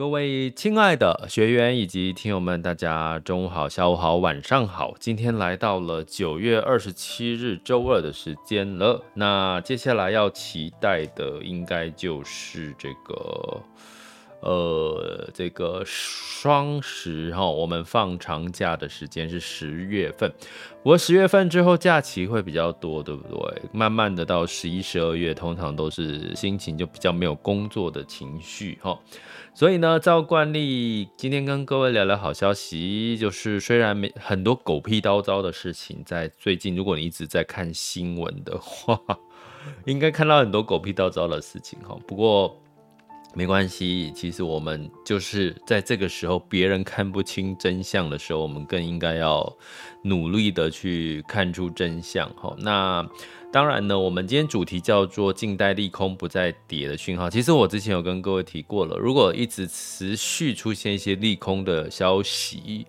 各位亲爱的学员以及听友们，大家中午好、下午好、晚上好。今天来到了九月二十七日周二的时间了。那接下来要期待的，应该就是这个。呃，这个双十哈，我们放长假的时间是十月份，我十月份之后假期会比较多，对不对？慢慢的到十一、十二月，通常都是心情就比较没有工作的情绪哈。所以呢，照惯例，今天跟各位聊聊好消息，就是虽然没很多狗屁叨叨的事情在最近，如果你一直在看新闻的话，应该看到很多狗屁叨叨的事情哈。不过。没关系，其实我们就是在这个时候，别人看不清真相的时候，我们更应该要努力的去看出真相。哈，那当然呢，我们今天主题叫做“近代利空不再跌”的讯号。其实我之前有跟各位提过了，如果一直持续出现一些利空的消息，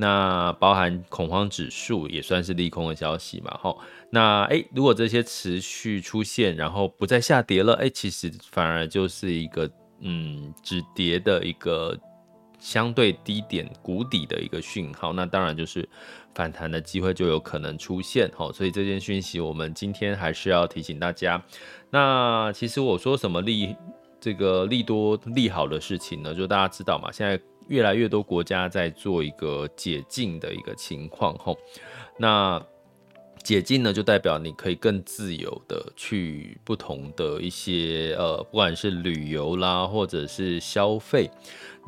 那包含恐慌指数也算是利空的消息嘛。哈。那诶，如果这些持续出现，然后不再下跌了，诶，其实反而就是一个嗯止跌的一个相对低点谷底的一个讯号。那当然就是反弹的机会就有可能出现。吼，所以这件讯息我们今天还是要提醒大家。那其实我说什么利这个利多利好的事情呢？就大家知道嘛，现在越来越多国家在做一个解禁的一个情况。吼，那。解禁呢，就代表你可以更自由的去不同的一些呃，不管是旅游啦，或者是消费。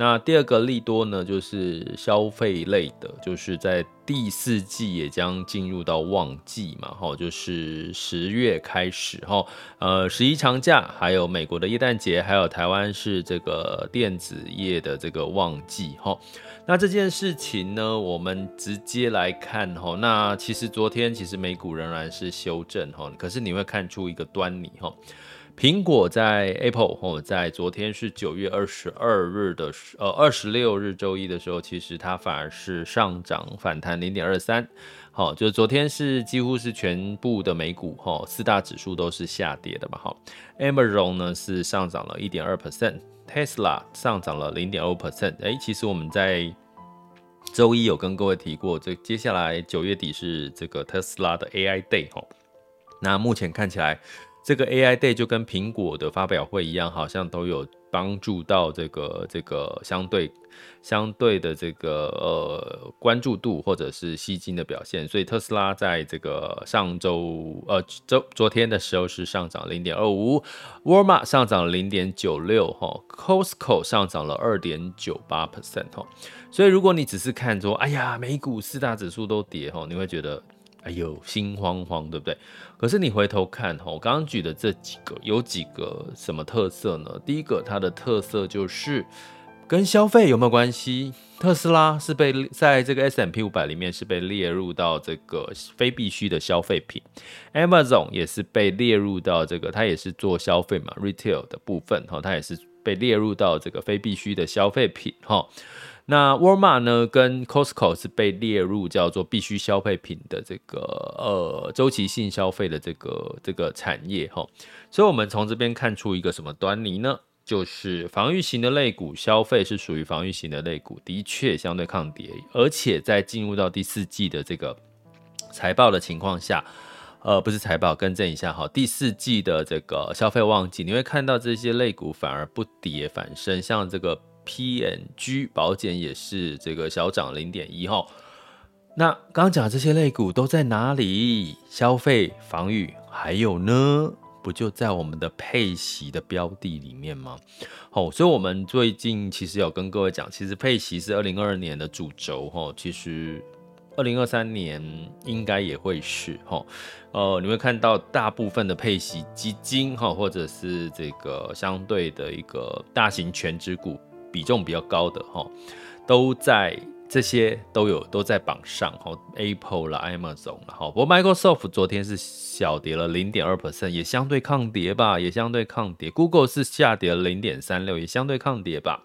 那第二个利多呢，就是消费类的，就是在第四季也将进入到旺季嘛，哈，就是十月开始哈，呃，十一长假，还有美国的耶诞节，还有台湾是这个电子业的这个旺季哈。那这件事情呢，我们直接来看哈。那其实昨天其实美股仍然是修正哈，可是你会看出一个端倪哈。苹果在 Apple 哈，在昨天是九月二十二日的呃二十六日周一的时候，其实它反而是上涨反弹零点二三。好，就是昨天是几乎是全部的美股哈，四大指数都是下跌的嘛。好，Amazon 呢是上涨了一点二 percent，Tesla 上涨了零点二 percent。哎，其实我们在周一有跟各位提过，这接下来九月底是这个特斯拉的 AI Day 哈。那目前看起来，这个 AI Day 就跟苹果的发表会一样，好像都有帮助到这个这个相对相对的这个呃关注度或者是吸金的表现。所以特斯拉在这个上周呃周昨天的时候是上涨零点二五，Walmart 上涨零点九六哈，Costco 上涨了二点九八 percent 哈。所以如果你只是看说，哎呀，美股四大指数都跌哈，你会觉得。哎呦，心慌慌，对不对？可是你回头看哈，我刚刚举的这几个有几个什么特色呢？第一个，它的特色就是跟消费有没有关系？特斯拉是被在这个 S&P 500里面是被列入到这个非必需的消费品，Amazon 也是被列入到这个，它也是做消费嘛，retail 的部分哈，它也是被列入到这个非必需的消费品哈。那沃尔玛呢，跟 Costco 是被列入叫做必需消费品的这个呃周期性消费的这个这个产业哈，所以我们从这边看出一个什么端倪呢？就是防御型的类股消费是属于防御型的类股，的确相对抗跌，而且在进入到第四季的这个财报的情况下，呃，不是财报，更正一下哈，第四季的这个消费旺季，你会看到这些类股反而不跌反升，像这个 P N G 保险也是这个小涨零点一哈。那刚刚讲这些类股都在哪里？消费、防御，还有呢？不就在我们的配息的标的里面吗？好，所以我们最近其实有跟各位讲，其实配息是二零二二年的主轴哈。其实二零二三年应该也会是哈。呃，你会看到大部分的配息基金哈，或者是这个相对的一个大型全值股比重比较高的哈，都在。这些都有都在榜上，哈，Apple 啦，Amazon 啦，哈，不过 Microsoft 昨天是小跌了零点二 percent，也相对抗跌吧，也相对抗跌。Google 是下跌了零点三六，也相对抗跌吧。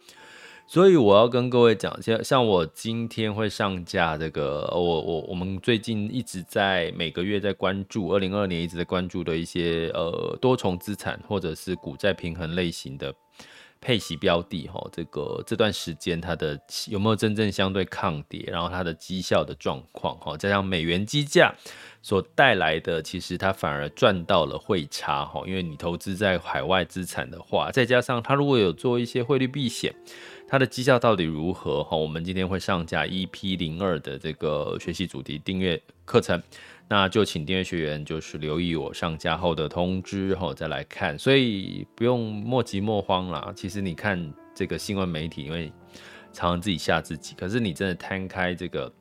所以我要跟各位讲，像像我今天会上架这个，我我我们最近一直在每个月在关注，二零二二年一直在关注的一些呃多重资产或者是股债平衡类型的。配息标的哈，这个这段时间它的有没有真正相对抗跌，然后它的绩效的状况哈，加上美元基价所带来的，其实它反而赚到了汇差哈，因为你投资在海外资产的话，再加上它如果有做一些汇率避险，它的绩效到底如何哈？我们今天会上架 EP 零二的这个学习主题订阅课程。那就请订阅学员就是留意我上架后的通知后再来看，所以不用莫急莫慌啦。其实你看这个新闻媒体，因为常常自己吓自己，可是你真的摊开这个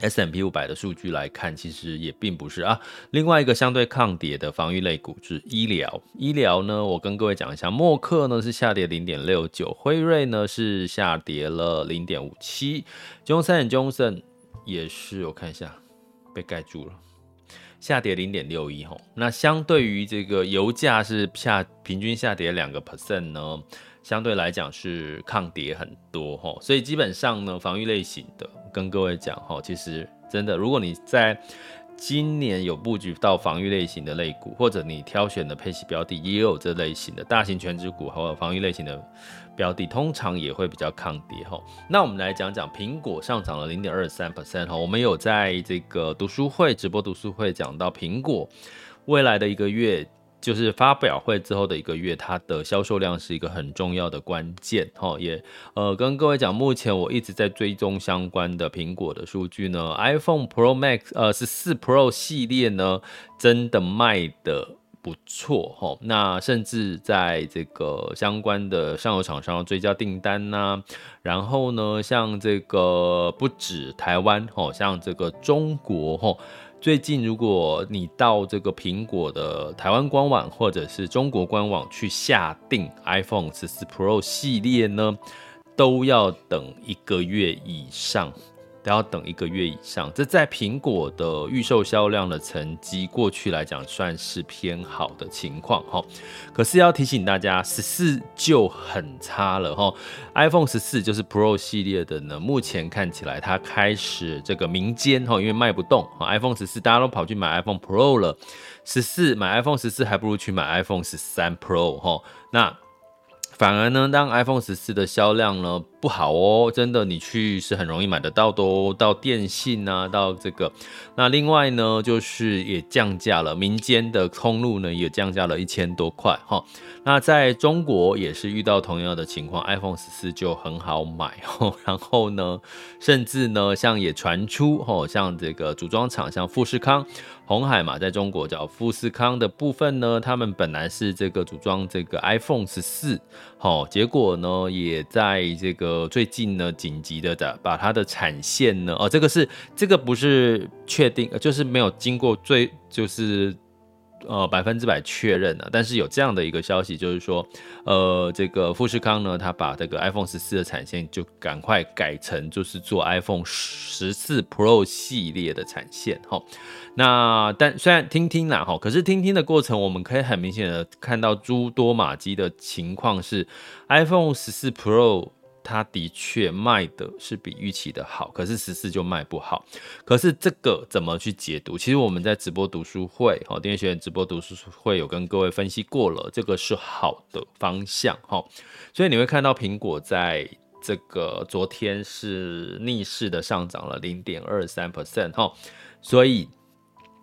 S M P 五百的数据来看，其实也并不是啊。另外一个相对抗跌的防御类股是医疗，医疗呢，我跟各位讲一下，默克呢是下跌零点六九，辉瑞呢是下跌了零点五七，Johnson & Johnson 也是，我看一下被盖住了。下跌零点六一吼，那相对于这个油价是下平均下跌两个 percent 呢，相对来讲是抗跌很多吼，所以基本上呢，防御类型的跟各位讲哈，其实真的，如果你在今年有布局到防御类型的类股，或者你挑选的配息标的也有这类型的大型全值股，还有防御类型的标的，通常也会比较抗跌哈。那我们来讲讲苹果上涨了零点二三 percent 哈，我们有在这个读书会直播读书会讲到苹果未来的一个月。就是发表会之后的一个月，它的销售量是一个很重要的关键哈。也呃跟各位讲，目前我一直在追踪相关的苹果的数据呢，iPhone Pro Max 呃十四 Pro 系列呢真的卖得不错哈。那甚至在这个相关的上游厂商追加订单呐、然后呢像这个不止台湾哈，像这个中国哈。最近，如果你到这个苹果的台湾官网或者是中国官网去下定 iPhone 十四 Pro 系列呢，都要等一个月以上。都要等一个月以上，这在苹果的预售销量的成绩，过去来讲算是偏好的情况哈。可是要提醒大家，十四就很差了哈。iPhone 十四就是 Pro 系列的呢，目前看起来它开始这个民间哈，因为卖不动 iPhone 十四大家都跑去买 iPhone Pro 了，十四买 iPhone 十四还不如去买 iPhone 十三 Pro 哈。那反而呢，当 iPhone 十四的销量呢不好哦，真的你去是很容易买得到的哦，到电信啊，到这个。那另外呢，就是也降价了，民间的通路呢也降价了一千多块哈。那在中国也是遇到同样的情况，iPhone 十四就很好买哦。然后呢，甚至呢，像也传出哦，像这个组装厂，像富士康。红海嘛，在中国叫富士康的部分呢，他们本来是这个组装这个 iPhone 十四，好，结果呢，也在这个最近呢，紧急的的把它的产线呢，哦，这个是这个不是确定，就是没有经过最就是。呃，百分之百确认了，但是有这样的一个消息，就是说，呃，这个富士康呢，他把这个 iPhone 十四的产线就赶快改成就是做 iPhone 十四 Pro 系列的产线，哈。那但虽然听听啦，哈，可是听听的过程，我们可以很明显的看到诸多马机的情况是，iPhone 十四 Pro。它的确卖的是比预期的好，可是十四就卖不好。可是这个怎么去解读？其实我们在直播读书会，哈，订阅学院直播读书会有跟各位分析过了，这个是好的方向，哈。所以你会看到苹果在这个昨天是逆势的上涨了零点二三 percent，哈。所以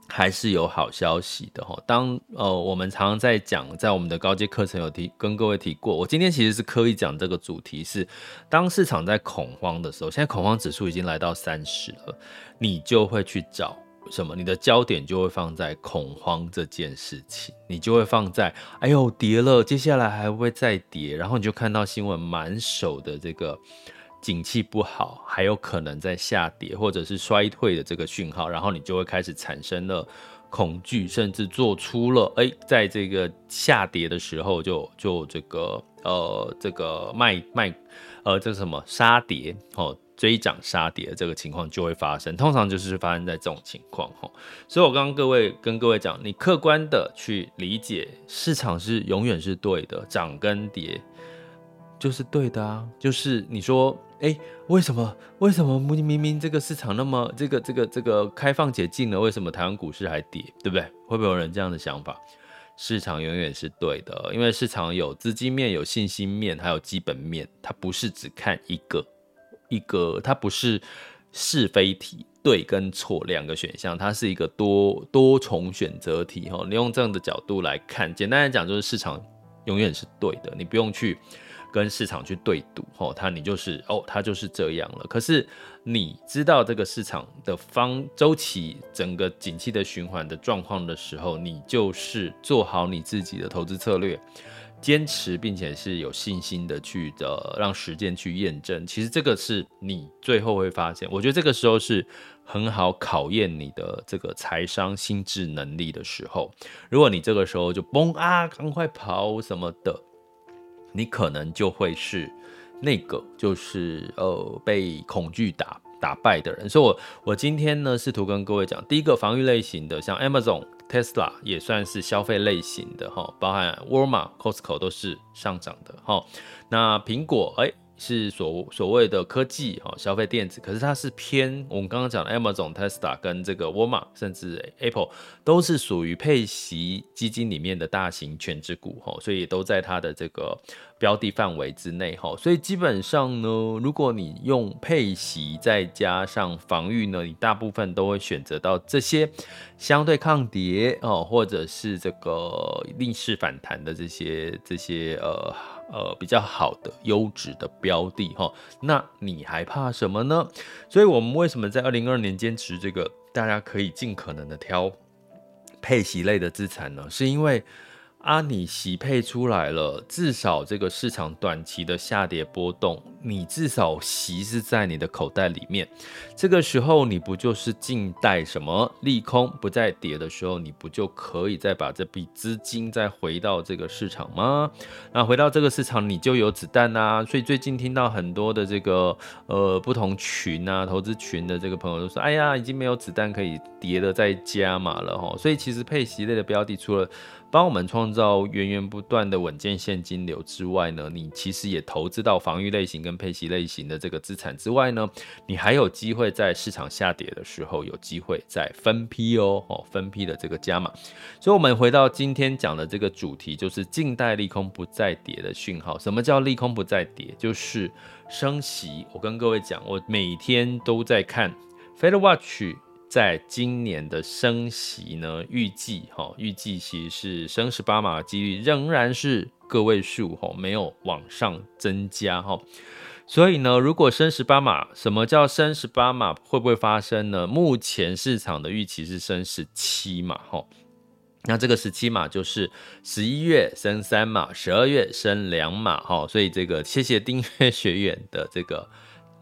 还是有好消息的哈。当呃，我们常常在讲，在我们的高阶课程有提跟各位提过，我今天其实是刻意讲这个主题是，当市场在恐慌的时候，现在恐慌指数已经来到三十了，你就会去找什么？你的焦点就会放在恐慌这件事情，你就会放在，哎呦跌了，接下来还会不会再跌？然后你就看到新闻满手的这个。景气不好，还有可能在下跌或者是衰退的这个讯号，然后你就会开始产生了恐惧，甚至做出了哎，在这个下跌的时候就就这个呃这个卖卖呃这个什么杀跌哦，追涨杀跌这个情况就会发生，通常就是发生在这种情况哈。所以我刚刚各位跟各位讲，你客观的去理解市场是永远是对的，涨跟跌就是对的啊，就是你说。哎，为什么？为什么明明这个市场那么这个这个这个开放解禁了，为什么台湾股市还跌？对不对？会不会有人这样的想法？市场永远是对的，因为市场有资金面、有信心面，还有基本面，它不是只看一个一个，它不是是非题，对跟错两个选项，它是一个多多重选择题。哈，你用这样的角度来看，简单来讲，就是市场永远是对的，你不用去。跟市场去对赌，吼，它你就是哦，它就是这样了。可是你知道这个市场的方周期、整个景气的循环的状况的时候，你就是做好你自己的投资策略，坚持并且是有信心的去的，让时间去验证。其实这个是你最后会发现，我觉得这个时候是很好考验你的这个财商心智能力的时候。如果你这个时候就崩啊，赶快跑什么的。你可能就会是那个，就是呃被恐惧打打败的人。所以我，我今天呢试图跟各位讲，第一个防御类型的，像 Amazon、Tesla 也算是消费类型的哈，包含 Walmart、Costco 都是上涨的哈。那苹果哎。是所所谓的科技哈，消费电子，可是它是偏我们刚刚讲的 Amazon、Tesla 跟这个 Walmart，甚至 Apple 都是属于配息基金里面的大型全值股哈，所以都在它的这个标的范围之内哈。所以基本上呢，如果你用配息再加上防御呢，你大部分都会选择到这些相对抗跌哦，或者是这个逆势反弹的这些这些呃。呃，比较好的优质的标的哈，那你还怕什么呢？所以，我们为什么在二零二二年坚持这个？大家可以尽可能的挑配息类的资产呢？是因为。啊，你息配出来了，至少这个市场短期的下跌波动，你至少息是在你的口袋里面。这个时候你不就是静待什么利空不再跌的时候，你不就可以再把这笔资金再回到这个市场吗？那回到这个市场，你就有子弹啊。所以最近听到很多的这个呃不同群啊投资群的这个朋友都说，哎呀，已经没有子弹可以跌了，再加码了哈。所以其实配息类的标的除了帮我们创造源源不断的稳健现金流之外呢，你其实也投资到防御类型跟配息类型的这个资产之外呢，你还有机会在市场下跌的时候有机会再分批哦，哦，分批的这个加码。所以，我们回到今天讲的这个主题，就是近代利空不再跌的讯号。什么叫利空不再跌？就是升息。我跟各位讲，我每天都在看 Fed Watch。在今年的升息呢，预计哈，预计其实是升十八码的几率仍然是个位数哈，没有往上增加哈。所以呢，如果升十八码，什么叫升十八码？会不会发生呢？目前市场的预期是升十七码哈。那这个十七码就是十一月升三码，十二月升两码哈。所以这个谢谢订阅学员的这个。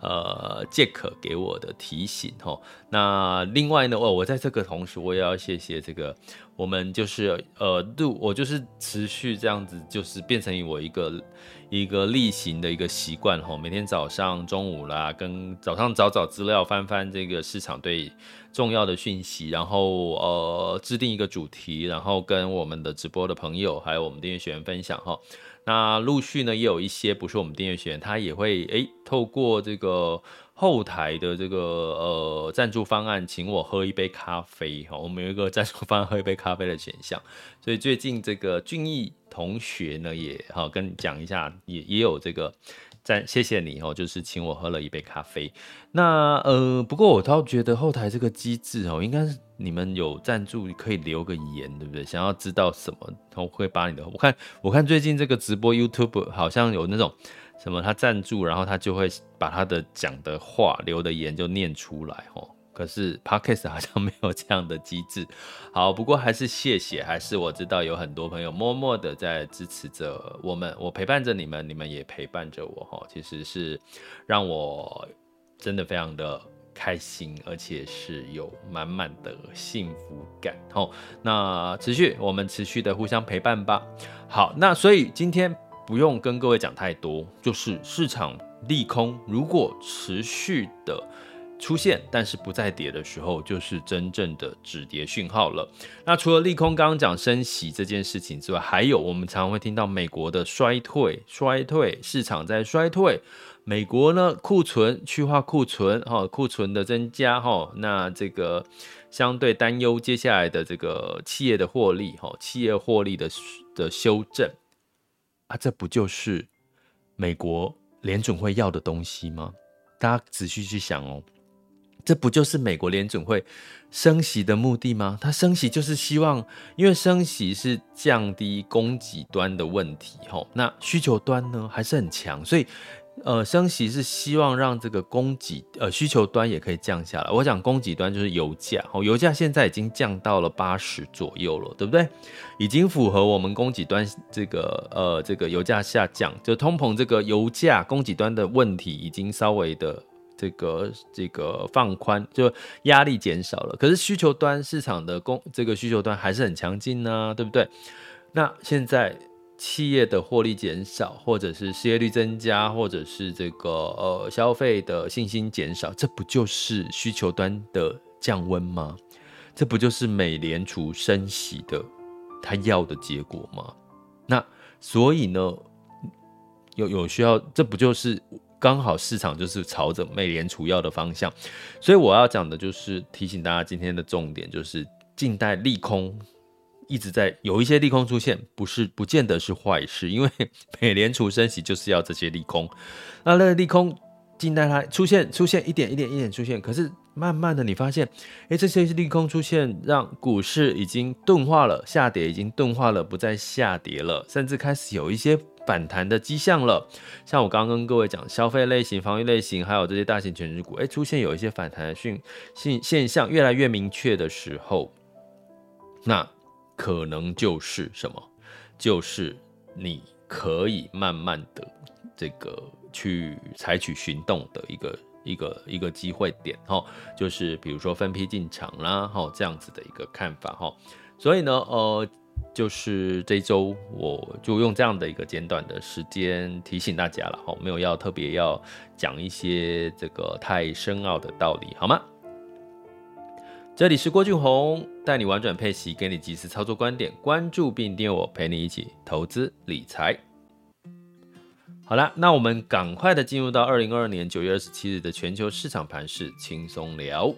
呃，杰克给我的提醒哈。那另外呢，哦，我在这个同时，我也要谢谢这个，我们就是呃，录我就是持续这样子，就是变成我一个一个例行的一个习惯哈。每天早上、中午啦，跟早上找找资料，翻翻这个市场对重要的讯息，然后呃，制定一个主题，然后跟我们的直播的朋友，还有我们订阅学员分享哈。那陆续呢，也有一些不是我们订阅学员，他也会诶透过这个后台的这个呃赞助方案，请我喝一杯咖啡哈。我们有一个赞助方案喝一杯咖啡的选项，所以最近这个俊逸同学呢也好跟讲一下，也也有这个在谢谢你哦，就是请我喝了一杯咖啡。那呃，不过我倒觉得后台这个机制哦，应该是你们有赞助可以留个言，对不对？想要知道什么，他会把你的我看我看最近这个直播 YouTube 好像有那种什么他赞助，然后他就会把他的讲的话留的言就念出来哦。可是 Podcast 好像没有这样的机制，好，不过还是谢谢，还是我知道有很多朋友默默的在支持着我们，我陪伴着你们，你们也陪伴着我哈，其实是让我真的非常的开心，而且是有满满的幸福感。好，那持续我们持续的互相陪伴吧。好，那所以今天不用跟各位讲太多，就是市场利空如果持续的。出现，但是不再跌的时候，就是真正的止跌讯号了。那除了利空刚刚讲升息这件事情之外，还有我们常常会听到美国的衰退，衰退市场在衰退。美国呢，库存去化库存，哈，库存的增加，哈，那这个相对担忧接下来的这个企业的获利，哈，企业获利的的修正啊，这不就是美国联准会要的东西吗？大家仔细去想哦。这不就是美国联准会升息的目的吗？它升息就是希望，因为升息是降低供给端的问题，吼，那需求端呢还是很强，所以，呃，升息是希望让这个供给，呃，需求端也可以降下来。我讲供给端就是油价，哦，油价现在已经降到了八十左右了，对不对？已经符合我们供给端这个，呃，这个油价下降，就通膨这个油价供给端的问题已经稍微的。这个这个放宽，就压力减少了，可是需求端市场的供这个需求端还是很强劲呢，对不对？那现在企业的获利减少，或者是失业率增加，或者是这个呃消费的信心减少，这不就是需求端的降温吗？这不就是美联储升息的他要的结果吗？那所以呢，有有需要，这不就是？刚好市场就是朝着美联储要的方向，所以我要讲的就是提醒大家，今天的重点就是静待利空一直在有一些利空出现，不是不见得是坏事，因为美联储升息就是要这些利空。那那个利空静待它出现，出现一点一点一点出现，可是慢慢的你发现，哎，这些利空出现让股市已经钝化了，下跌已经钝化了，不再下跌了，甚至开始有一些。反弹的迹象了，像我刚刚跟各位讲，消费类型、防御类型，还有这些大型权值股，哎，出现有一些反弹的讯现现象越来越明确的时候，那可能就是什么？就是你可以慢慢的这个去采取行动的一个一个一个机会点，哈，就是比如说分批进场啦，哈，这样子的一个看法，哈，所以呢，呃。就是这周，我就用这样的一个简短的时间提醒大家了，哈，没有要特别要讲一些这个太深奥的道理，好吗？这里是郭俊宏，带你玩转配息，给你及时操作观点，关注并订阅我，陪你一起投资理财。好了，那我们赶快的进入到二零二二年九月二十七日的全球市场盘势轻松聊。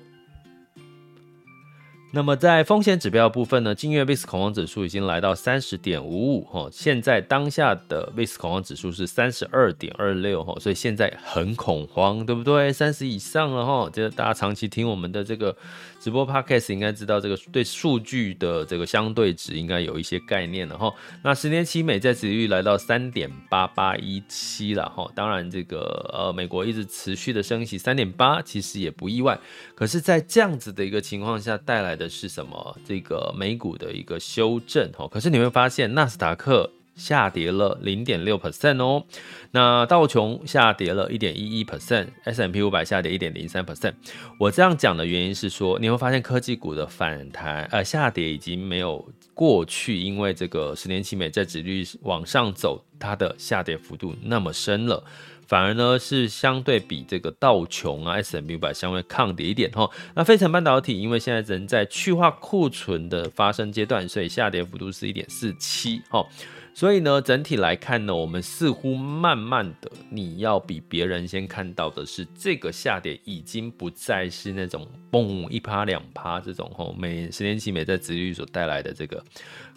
那么在风险指标部分呢，今月 VIX 恐慌指数已经来到三十点五五哈，现在当下的 VIX 恐慌指数是三十二点二六哈，所以现在很恐慌，对不对？三十以上了哈，就是大家长期听我们的这个直播 Podcast 应该知道这个对数据的这个相对值应该有一些概念了哈。那十年期美债殖利率来到三点八八一七了哈，当然这个呃美国一直持续的升息三点八其实也不意外，可是，在这样子的一个情况下带来的。是什么？这个美股的一个修正哈，可是你会发现纳斯达克下跌了零点六 percent 哦，那道琼下跌了一点一一 percent，S&P 五百下跌一点零三 percent。我这样讲的原因是说，你会发现科技股的反弹呃下跌已经没有过去，因为这个十年期美债殖率往上走，它的下跌幅度那么深了。反而呢是相对比这个道琼啊 S&P 五百相对抗跌一点哈。那费城半导体因为现在仍在去化库存的发生阶段，所以下跌幅度是一点四七哈。所以呢整体来看呢，我们似乎慢慢的你要比别人先看到的是这个下跌已经不再是那种嘣一趴两趴这种哈，每十年期美债殖率所带来的这个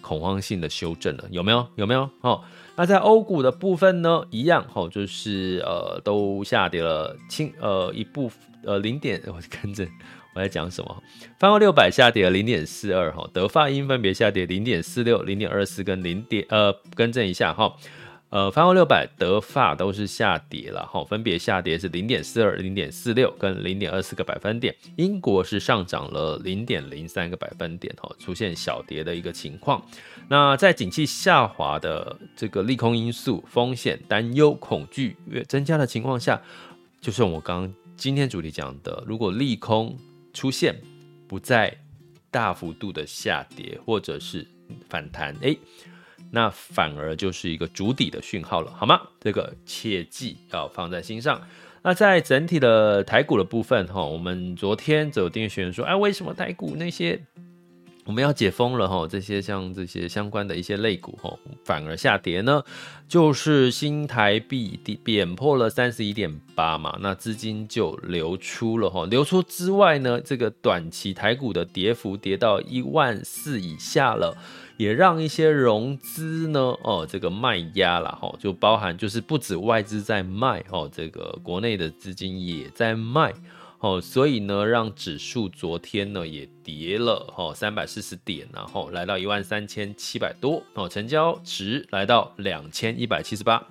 恐慌性的修正了，有没有？有没有？哦。那在欧股的部分呢，一样吼，就是呃都下跌了轻呃一部呃零点，我跟着我在讲什么？泛欧六百下跌了零点四二哈，德法英分别下跌零点四六、零点二四跟零点呃更正一下哈。呃，泛欧六百、德法都是下跌了哈，分别下跌是零点四二、零点四六跟零点二四个百分点。英国是上涨了零点零三个百分点哈，出现小跌的一个情况。那在景气下滑的这个利空因素、风险担忧、恐惧越增加的情况下，就是我刚今天主题讲的，如果利空出现不再大幅度的下跌或者是反弹，哎。那反而就是一个主底的讯号了，好吗？这个切记要放在心上。那在整体的台股的部分，哈，我们昨天就有订阅学员说，哎，为什么台股那些我们要解封了，哈，这些像这些相关的一些类股，哈，反而下跌呢？就是新台币贬破了三十一点八嘛，那资金就流出了，哈，流出之外呢，这个短期台股的跌幅跌到一万四以下了。也让一些融资呢，哦，这个卖压了，哈，就包含就是不止外资在卖，哦，这个国内的资金也在卖，哦，所以呢，让指数昨天呢也跌了，哦，三百四十点，然后来到一万三千七百多，哦，成交值来到两千一百七十八，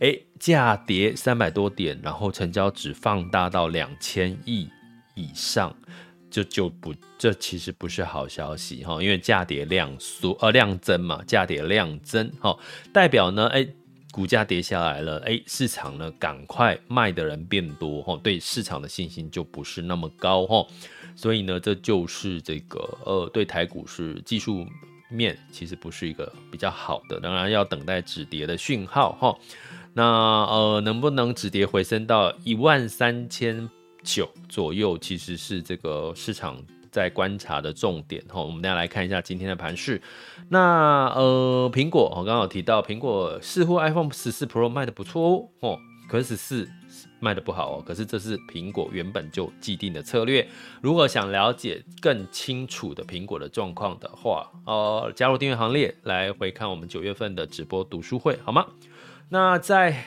哎，价跌三百多点，然后成交值放大到两千亿以上。就就不，这其实不是好消息哈，因为价跌量缩，呃，量增嘛，价跌量增，哈，代表呢，哎，股价跌下来了，哎，市场呢赶快卖的人变多，哈，对市场的信心就不是那么高，哈，所以呢，这就是这个，呃，对台股是技术面其实不是一个比较好的，当然要等待止跌的讯号，哈，那呃，能不能止跌回升到一万三千？九左右其实是这个市场在观察的重点哈，我们大家来看一下今天的盘势。那呃，苹果我刚刚有提到，苹果似乎 iPhone 十四 Pro 卖的不错哦，可是十四卖的不好哦。可是这是苹果原本就既定的策略。如果想了解更清楚的苹果的状况的话，呃，加入订阅行列来回看我们九月份的直播读书会好吗？那在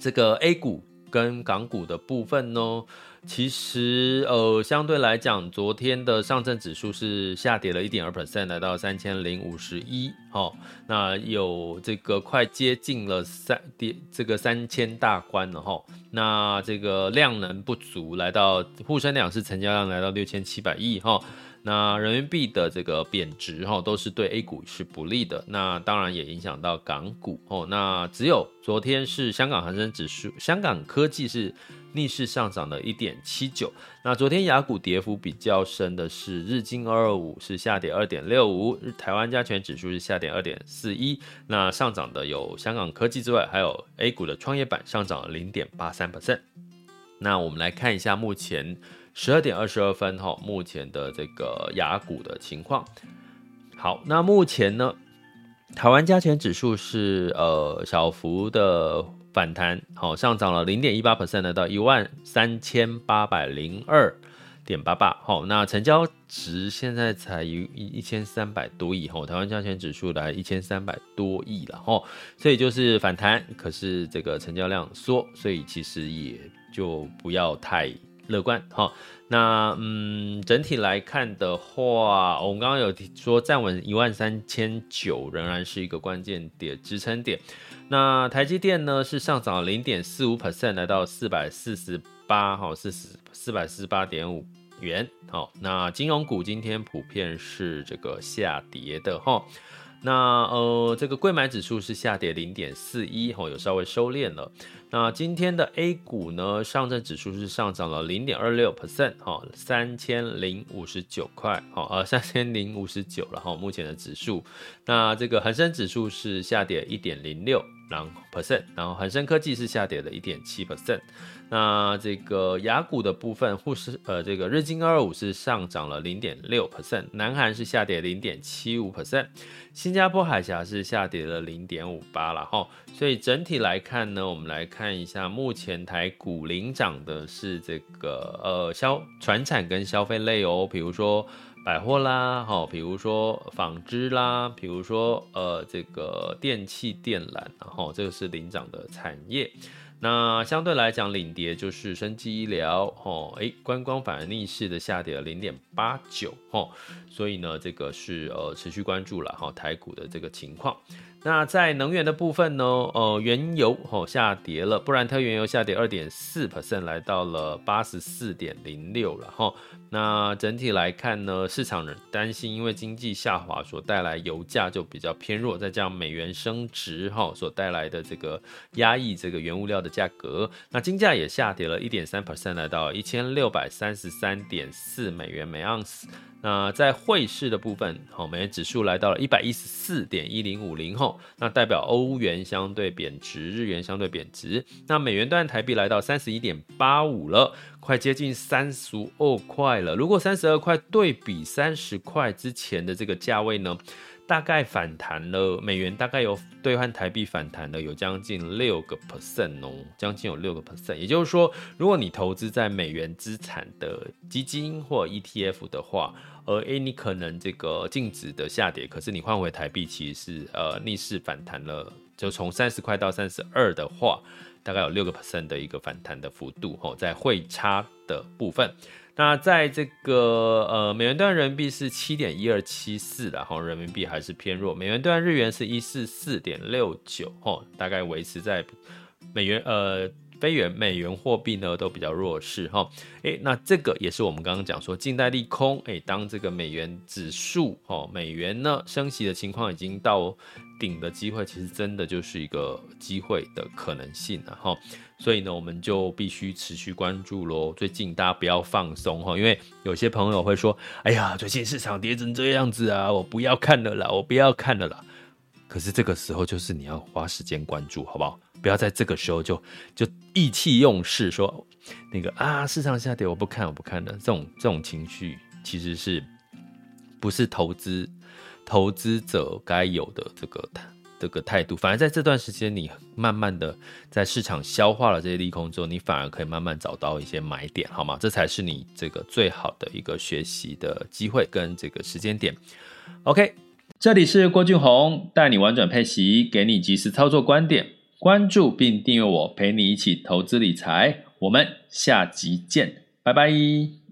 这个 A 股。跟港股的部分呢，其实呃相对来讲，昨天的上证指数是下跌了一点二 percent，来到三千零五十一，哈，那有这个快接近了三跌这个三千大关了哈、那这个量能不足，来到沪深两市成交量来到六千七百亿哈。那人民币的这个贬值哈，都是对 A 股是不利的。那当然也影响到港股哦。那只有昨天是香港恒生指数，香港科技是逆势上涨了一点七九。那昨天亚股跌幅比较深的是日经二二五是下跌二点六五，台湾加权指数是下跌二点四一。那上涨的有香港科技之外，还有 A 股的创业板上涨了零点八三 percent。那我们来看一下目前。十二点二十二分哈，目前的这个雅股的情况。好，那目前呢，台湾加权指数是呃小幅的反弹，好上涨了零点一八 percent，到一万三千八百零二点八八。好，那成交值现在才一一千三百多亿哈，台湾加权指数来一千三百多亿了哈，所以就是反弹，可是这个成交量缩，所以其实也就不要太。乐观哈，那嗯，整体来看的话，我们刚刚有说站稳一万三千九仍然是一个关键点支撑点。那台积电呢是上涨零点四五 percent，来到四百四十八哈，四十四百四十八点五元。好，那金融股今天普遍是这个下跌的哈。那呃，这个柜买指数是下跌零点四一，吼，有稍微收敛了。那今天的 A 股呢，上证指数是上涨了零点二六 percent，哈，三千零五十九块，好，呃，三千零五十九了，哈，目前的指数。那这个恒生指数是下跌一点零六。然后 percent，然后恒生科技是下跌了一点七 percent，那这个雅股的部分，沪市呃这个日经二二五是上涨了零点六 percent，南韩是下跌零点七五 percent，新加坡海峡是下跌了零点五八了哈，所以整体来看呢，我们来看一下目前台股领涨的是这个呃消传产跟消费类哦，比如说。百货啦，好，比如说纺织啦，比如说呃这个电器电缆，然后这个是领涨的产业。那相对来讲，领跌就是生技医疗，哦，诶，观光反而逆势的下跌了零点八九，哦，所以呢，这个是呃持续关注了哈台股的这个情况。那在能源的部分呢，呃，原油哦下跌了，布兰特原油下跌二点四 percent，来到了八十四点零六了哈。那整体来看呢，市场人担心因为经济下滑所带来油价就比较偏弱，再加上美元升值哈所带来的这个压抑这个原物料的价格，那金价也下跌了一点三 percent，来到一千六百三十三点四美元每盎司。那在汇市的部分，好，美元指数来到了一百一十四点一零五零后，那代表欧元相对贬值，日元相对贬值。那美元兑台币来到三十一点八五了，快接近三十二块了。如果三十二块对比三十块之前的这个价位呢？大概反弹了，美元大概有兑换台币反弹了有将近六个 percent 哦，将近有六个 percent。也就是说，如果你投资在美元资产的基金或 ETF 的话，而诶你可能这个净值的下跌，可是你换回台币其实是呃逆势反弹了，就从三十块到三十二的话，大概有六个 percent 的一个反弹的幅度哦，在汇差的部分。那在这个呃美元兑人民币是七点一二七四，然后人民币还是偏弱。美元兑日元是一四四点六九，哦，大概维持在美元呃非元美元货币呢都比较弱势哈。诶，那这个也是我们刚刚讲说近代利空，诶，当这个美元指数哦美元呢升息的情况已经到顶的机会，其实真的就是一个机会的可能性了哈。所以呢，我们就必须持续关注喽。最近大家不要放松哈，因为有些朋友会说：“哎呀，最近市场跌成这样子啊，我不要看了啦，我不要看了啦。”可是这个时候就是你要花时间关注，好不好？不要在这个时候就就意气用事，说那个啊，市场下跌，我不看，我不看了。这种这种情绪其实是不是投资投资者该有的这个这个态度，反而在这段时间，你慢慢的在市场消化了这些利空之后，你反而可以慢慢找到一些买点，好吗？这才是你这个最好的一个学习的机会跟这个时间点。OK，这里是郭俊宏，带你玩转配息，给你及时操作观点，关注并订阅我，陪你一起投资理财。我们下集见，拜拜。